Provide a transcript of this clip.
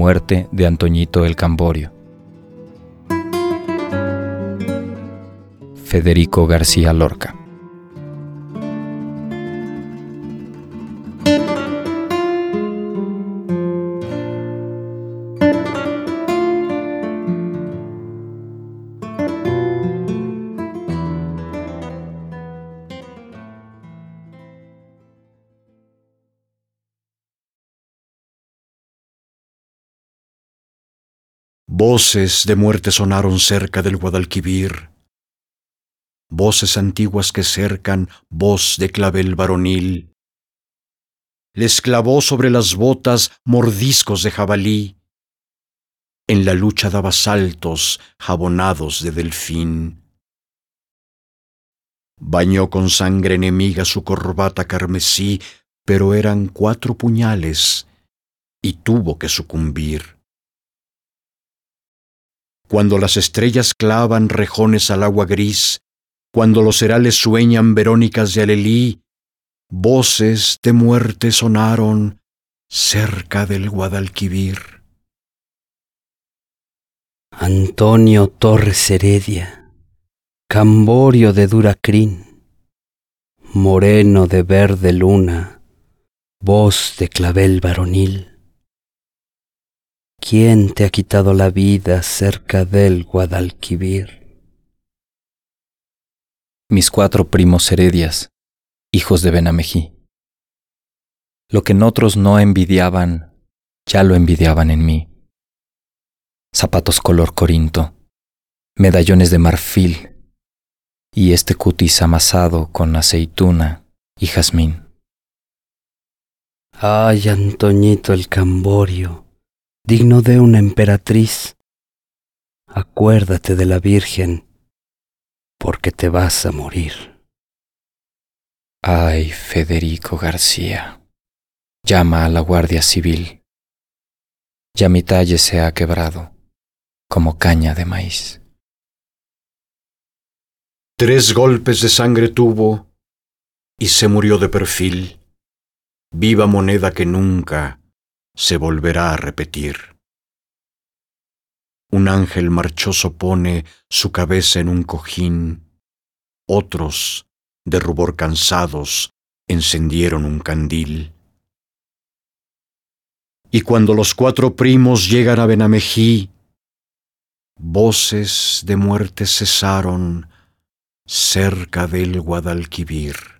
muerte de Antoñito el Camborio. Federico García Lorca. Voces de muerte sonaron cerca del Guadalquivir, voces antiguas que cercan voz de clavel varonil. Les clavó sobre las botas mordiscos de jabalí, en la lucha daba saltos jabonados de delfín. Bañó con sangre enemiga su corbata carmesí, pero eran cuatro puñales y tuvo que sucumbir. Cuando las estrellas clavan rejones al agua gris, cuando los herales sueñan verónicas de alelí, voces de muerte sonaron cerca del Guadalquivir. Antonio Torres Heredia, Camborio de Duracrín, moreno de verde luna, voz de clavel varonil. ¿Quién te ha quitado la vida cerca del Guadalquivir? Mis cuatro primos heredias, hijos de Benamejí. Lo que en otros no envidiaban, ya lo envidiaban en mí. Zapatos color corinto, medallones de marfil y este cutis amasado con aceituna y jazmín. Ay, Antoñito el Camborio digno de una emperatriz. Acuérdate de la Virgen, porque te vas a morir. Ay, Federico García, llama a la Guardia Civil. Ya mi talle se ha quebrado como caña de maíz. Tres golpes de sangre tuvo y se murió de perfil, viva moneda que nunca se volverá a repetir. Un ángel marchoso pone su cabeza en un cojín, otros, de rubor cansados, encendieron un candil. Y cuando los cuatro primos llegan a Benamejí, voces de muerte cesaron cerca del Guadalquivir.